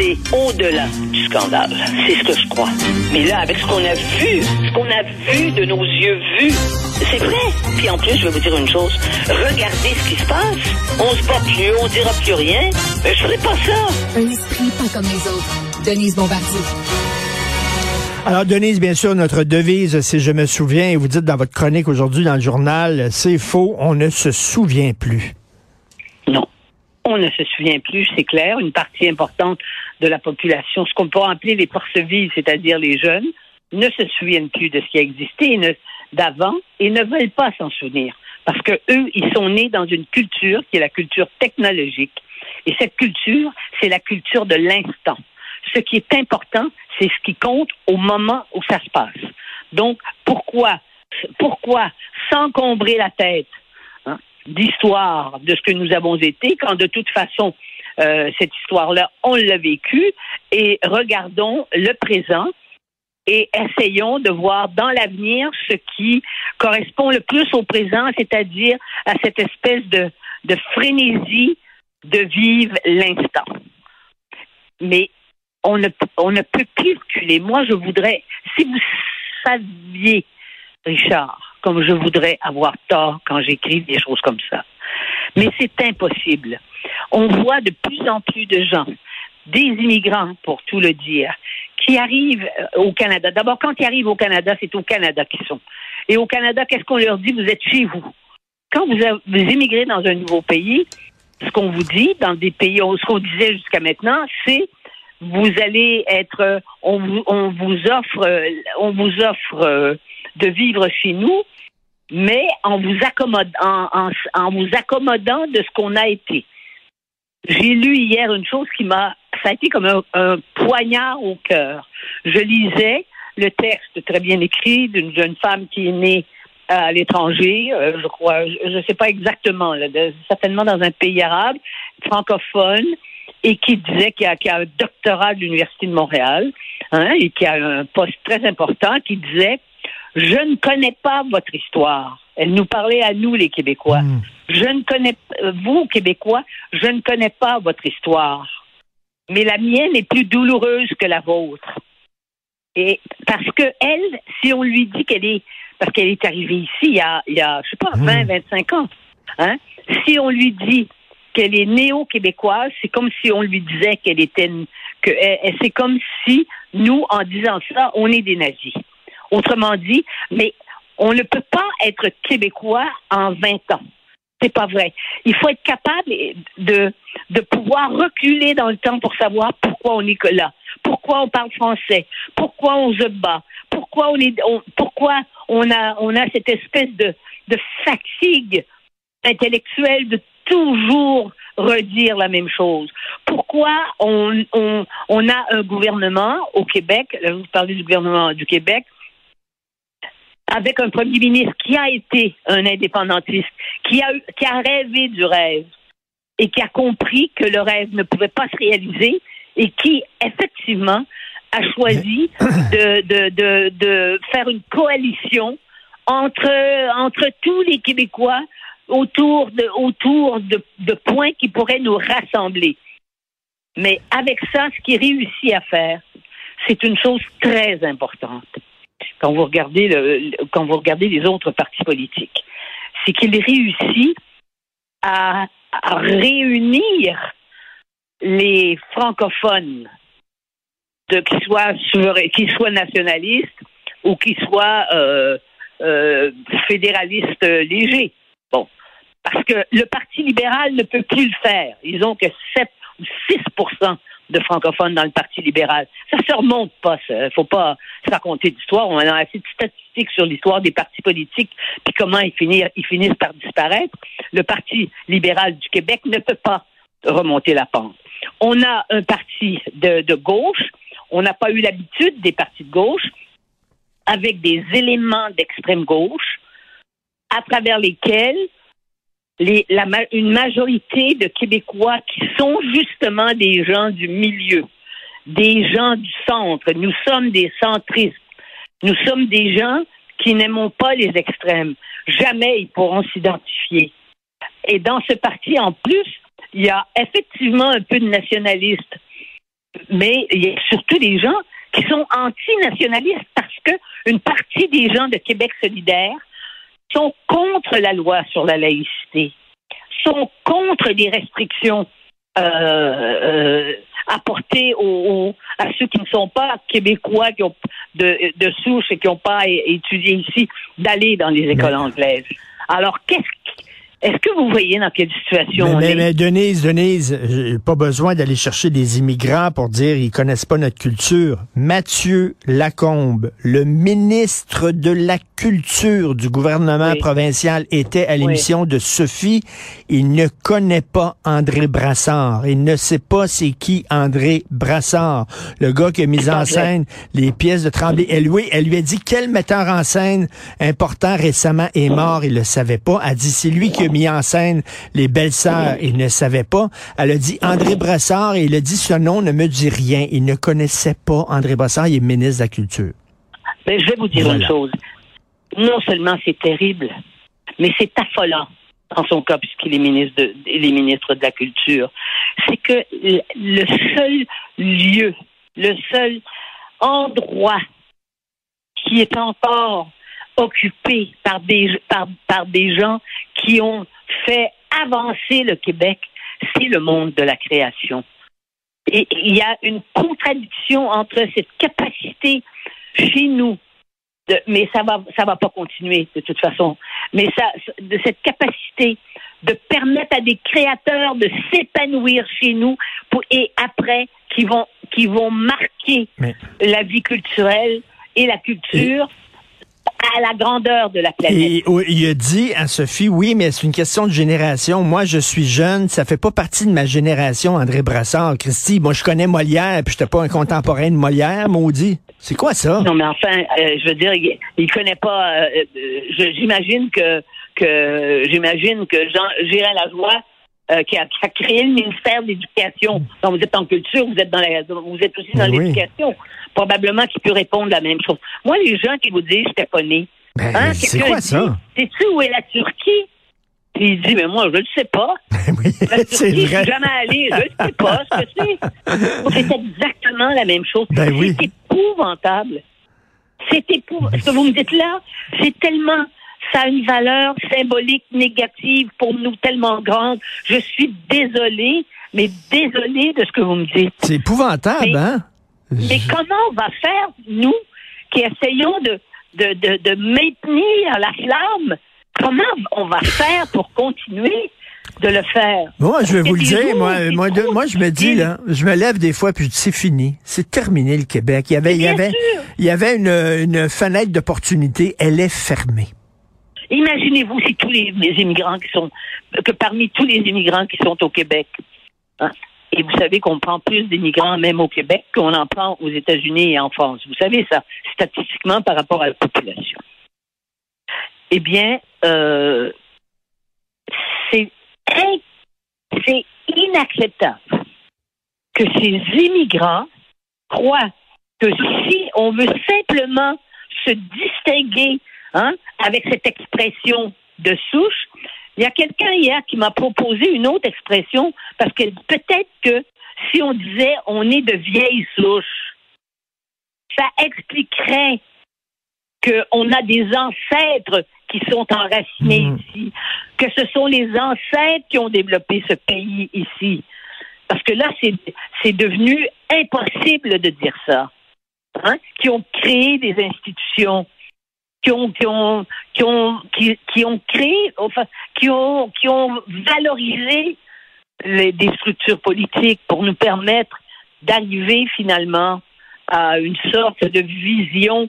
c'est au-delà du scandale. C'est ce que je crois. Mais là, avec ce qu'on a vu, ce qu'on a vu de nos yeux vus, c'est vrai. Puis en plus, je vais vous dire une chose. Regardez ce qui se passe. On se bat plus, on dira plus rien. Mais je ferai pas ça. Un esprit pas comme les autres. Denise Bombardier. Alors, Denise, bien sûr, notre devise, si je me souviens, et vous dites dans votre chronique aujourd'hui dans le journal, c'est faux, on ne se souvient plus. Non. On ne se souvient plus, c'est clair. Une partie importante de la population, ce qu'on peut appeler les forces vives, c'est-à-dire les jeunes, ne se souviennent plus de ce qui a existé d'avant et ne veulent pas s'en souvenir. Parce que eux, ils sont nés dans une culture qui est la culture technologique. Et cette culture, c'est la culture de l'instant. Ce qui est important, c'est ce qui compte au moment où ça se passe. Donc, pourquoi, pourquoi s'encombrer la tête hein, d'histoire de ce que nous avons été quand de toute façon euh, cette histoire-là, on l'a vécue et regardons le présent et essayons de voir dans l'avenir ce qui correspond le plus au présent, c'est-à-dire à cette espèce de, de frénésie de vivre l'instant. Mais on ne, on ne peut plus reculer. Moi, je voudrais, si vous saviez, Richard, comme je voudrais avoir tort quand j'écris des choses comme ça. Mais c'est impossible. On voit de plus en plus de gens, des immigrants, pour tout le dire, qui arrivent euh, au Canada. D'abord, quand ils arrivent au Canada, c'est au Canada qu'ils sont. Et au Canada, qu'est-ce qu'on leur dit? Vous êtes chez vous. Quand vous, vous émigrez dans un nouveau pays, ce qu'on vous dit dans des pays, ce qu'on disait jusqu'à maintenant, c'est vous allez être, on vous, on vous offre, on vous offre euh, de vivre chez nous, mais en vous accommodant, en, en, vous accommodant de ce qu'on a été. J'ai lu hier une chose qui m'a, ça a été comme un, un poignard au cœur. Je lisais le texte très bien écrit d'une jeune femme qui est née à l'étranger, euh, je crois, je ne sais pas exactement, là, certainement dans un pays arabe, francophone, et qui disait qu'il a, a, un doctorat de l'Université de Montréal hein, et qui a un poste très important, qui disait Je ne connais pas votre histoire. Elle nous parlait à nous, les Québécois. Hmm. Je ne connais euh, vous, Québécois, je ne connais pas votre histoire. Mais la mienne est plus douloureuse que la vôtre. Et parce que elle, si on lui dit qu'elle est parce qu'elle est arrivée ici il y a, il y a je sais pas, 20, hmm. 25 ans, hein, si on lui dit qu'elle est néo-québécoise, c'est comme si on lui disait qu'elle était que c'est comme si nous, en disant ça, on est des nazis. Autrement dit, mais on ne peut pas être québécois en 20 ans. C'est pas vrai. Il faut être capable de, de pouvoir reculer dans le temps pour savoir pourquoi on est là, pourquoi on parle français, pourquoi on se bat, pourquoi on est, pourquoi on a, on a cette espèce de, de fatigue intellectuelle de toujours redire la même chose. Pourquoi on, on, on a un gouvernement au Québec, là, vous parlez du gouvernement du Québec, avec un premier ministre qui a été un indépendantiste, qui a, qui a rêvé du rêve et qui a compris que le rêve ne pouvait pas se réaliser et qui, effectivement, a choisi de, de, de, de faire une coalition entre, entre tous les Québécois autour de, autour de, de points qui pourraient nous rassembler. Mais avec ça, ce qu'il réussit à faire, c'est une chose très importante. Quand vous regardez quand vous regardez les autres partis politiques, c'est qu'il réussit à, réunir les francophones, qu'ils soient qu'ils soient nationalistes ou qu'ils soient euh, euh, fédéralistes légers. Bon, parce que le Parti libéral ne peut plus le faire. Ils ont que 7 ou 6 de francophones dans le Parti libéral. Ça ne se remonte pas, ça. Faut pas se raconter d'histoire. On a assez de statistiques sur l'histoire des partis politiques, puis comment ils finissent, ils finissent par disparaître. Le Parti libéral du Québec ne peut pas remonter la pente. On a un parti de, de gauche. On n'a pas eu l'habitude des partis de gauche avec des éléments d'extrême gauche à travers lesquels une majorité de Québécois qui sont justement des gens du milieu, des gens du centre. Nous sommes des centristes. Nous sommes des gens qui n'aimons pas les extrêmes. Jamais ils pourront s'identifier. Et dans ce parti, en plus, il y a effectivement un peu de nationalistes. mais il y a surtout des gens qui sont anti-nationalistes parce que une partie des gens de Québec solidaire sont contre la loi sur la laïcité, sont contre les restrictions euh, euh, apportées aux, à ceux qui ne sont pas québécois, qui ont de, de souche et qui n'ont pas étudié ici, d'aller dans les écoles anglaises. Alors, qu'est-ce est-ce que vous voyez dans quelle situation mais, on est? Mais Denise, Denise, pas besoin d'aller chercher des immigrants pour dire ils connaissent pas notre culture. Mathieu Lacombe, le ministre de la Culture du gouvernement provincial, était à l'émission de Sophie. Il ne connaît pas André Brassard. Il ne sait pas c'est qui André Brassard, le gars qui a mis en scène les pièces de Tremblay. Elle, lui, elle lui a dit quel metteur en scène important récemment est mort. Il le savait pas. Elle dit c'est lui qui a mis en scène les belles-sœurs. Il ne savait pas. Elle a dit André Brassard et il a dit ce nom ne me dit rien. Il ne connaissait pas André Brassard. Il est ministre de la Culture. Mais je vais vous dire une chose. Non seulement c'est terrible, mais c'est affolant dans son cas, puisqu'il est ministre de, il est ministre de la Culture. C'est que le seul lieu, le seul endroit qui est encore occupé par des, par, par des gens qui ont fait avancer le Québec, c'est le monde de la création. Et il y a une contradiction entre cette capacité chez nous, de, mais ça va, ça va pas continuer de toute façon, mais ça, de cette capacité de permettre à des créateurs de s'épanouir chez nous pour, et après qui vont, qui vont marquer la vie culturelle et la culture à la grandeur de la planète. Et, il a dit à Sophie, oui, mais c'est une question de génération. Moi, je suis jeune, ça fait pas partie de ma génération, André Brassard. Christy, moi, je connais Molière, puis j'étais pas un contemporain de Molière, maudit. C'est quoi ça? Non, mais enfin, euh, je veux dire, il, il connaît pas. Euh, euh, j'imagine que que j'imagine que Jean Lajoie euh, qui, a, qui, a, créé le ministère de l'Éducation. Donc, vous êtes en culture, vous êtes dans la, vous êtes aussi dans l'éducation. Probablement qu'il peut répondre la même chose. Moi, les gens qui vous disent, je pas né. Ben, hein, c'est quoi ça? Sais-tu où est la Turquie? Puis il dit, mais moi, je ne sais pas. oui, c'est vrai. Je suis jamais allé, je ne sais pas ce que c'est. C'est exactement la même chose. Ben oui. C'est épouvantable. C'est épouvantable. Ce que vous me dites là, c'est tellement ça a une valeur symbolique négative pour nous tellement grande. Je suis désolée, mais désolée de ce que vous me dites. C'est épouvantable, hein? Mais comment on va faire, nous, qui essayons de, de, de, de maintenir la flamme, comment on va faire pour continuer de le faire? Moi, je vais vous le dire, moi, moi, moi, je me dis, là, je me lève des fois, puis je dis, c'est fini. C'est terminé, le Québec. Il y avait, il y avait, il y avait une, une fenêtre d'opportunité. Elle est fermée. Imaginez-vous si tous les, immigrants qui sont, que parmi tous les immigrants qui sont au Québec, hein, et vous savez qu'on prend plus d'immigrants même au Québec qu'on en prend aux États-Unis et en France. Vous savez ça, statistiquement par rapport à la population. Eh bien, euh, c'est inacceptable que ces immigrants croient que si on veut simplement se distinguer hein, avec cette expression de souche. Il y a quelqu'un hier qui m'a proposé une autre expression parce que peut-être que si on disait on est de vieilles souches, ça expliquerait qu'on a des ancêtres qui sont enracinés mmh. ici, que ce sont les ancêtres qui ont développé ce pays ici. Parce que là, c'est devenu impossible de dire ça. Hein? Qui ont créé des institutions, qui ont qui ont qui ont qui, ont créé enfin qui ont qui ont valorisé les, des structures politiques pour nous permettre d'arriver finalement à une sorte de vision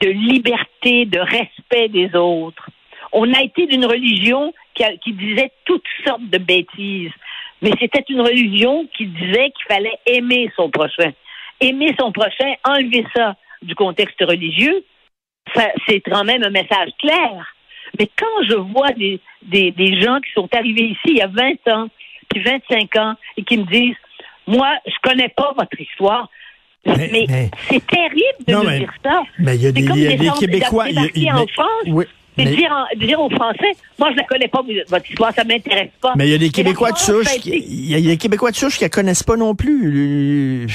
de liberté, de respect des autres. On a été d'une religion qui, qui disait toutes sortes de bêtises, mais c'était une religion qui disait qu'il fallait aimer son prochain. Aimer son prochain, enlever ça du contexte religieux, c'est quand même un message clair. Mais quand je vois des, des, des, gens qui sont arrivés ici il y a 20 ans, puis 25 ans, et qui me disent, moi, je connais pas votre histoire, mais, c'est terrible de me dire ça. Mais il y a des, y a des Québécois. Y, a, en France, C'est Mais- dire, en- dire aux Français, moi je la connais pas, votre histoire, ça m'intéresse pas. Mais il y a des Québécois de souche, il y, a- des Québécois de souche qui la connaissent pas non plus.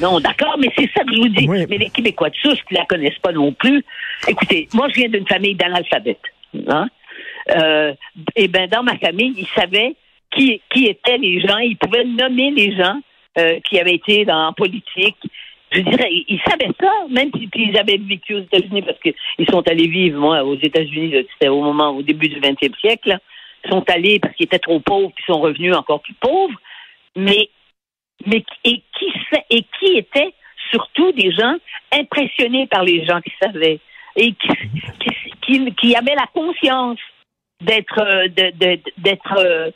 Non, d'accord, mais c'est ça que je vous dis. Oui. Mais les Québécois de souche qui la connaissent pas non plus. Écoutez, moi, je viens d'une famille d'analphabètes. Hein? Euh, et ben, dans ma famille, ils savaient qui, qui étaient les gens. Ils pouvaient nommer les gens euh, qui avaient été dans la politique. Je dirais, ils, savaient ça, même si puis ils avaient vécu aux États-Unis parce qu'ils sont allés vivre, moi, aux États-Unis, c'était au moment, au début du 20e siècle. Ils sont allés parce qu'ils étaient trop pauvres, puis sont revenus encore plus pauvres. Mais mais et qui et qui étaient surtout des gens impressionnés par les gens qui savaient et qui qui, qui, qui avaient la conscience d'être euh, d'être euh,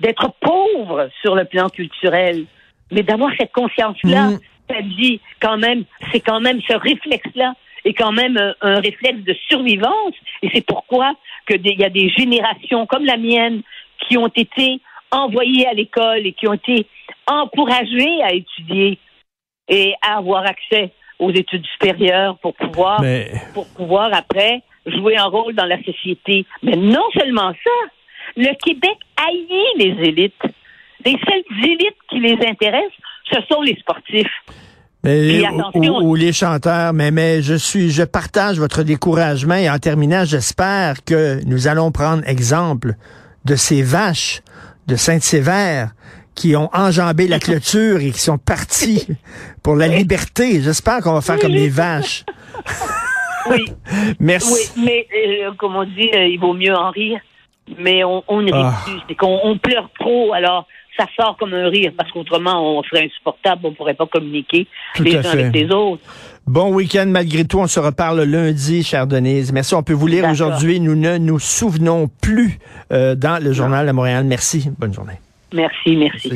d'être pauvres sur le plan culturel mais d'avoir cette conscience là Mm. Dit quand même c'est quand même ce réflexe là est quand même un, un réflexe de survivance et c'est pourquoi il y a des générations comme la mienne qui ont été envoyées à l'école et qui ont été encouragées à étudier et à avoir accès aux études supérieures pour pouvoir mais pour pouvoir après jouer un rôle dans la société. Mais non seulement ça, le Québec haït les élites. Les seules élites qui les intéressent, ce sont les sportifs. Mais, ou, ou- les chanteurs, mais, mais je suis, je partage votre découragement et en terminant, j'espère que nous allons prendre exemple de ces vaches de Sainte-Sévère qui ont enjambé la clôture et qui sont partis pour la liberté. J'espère qu'on va faire comme les vaches. Oui, Merci. oui, mais euh, comme on dit, euh, il vaut mieux en rire. Mais on, on Ah. C'est qu'on on pleure trop, alors ça sort comme un rire, parce qu'autrement, on serait insupportable, on pourrait pas communiquer Tout les uns fait. avec les autres. Bon week-end malgré tout. On se reparle lundi, chère Denise. Merci. On peut vous lire aujourd'hui. Nous ne nous souvenons plus euh, dans le journal de Montréal. Merci. Bonne journée. Merci, merci. Merci.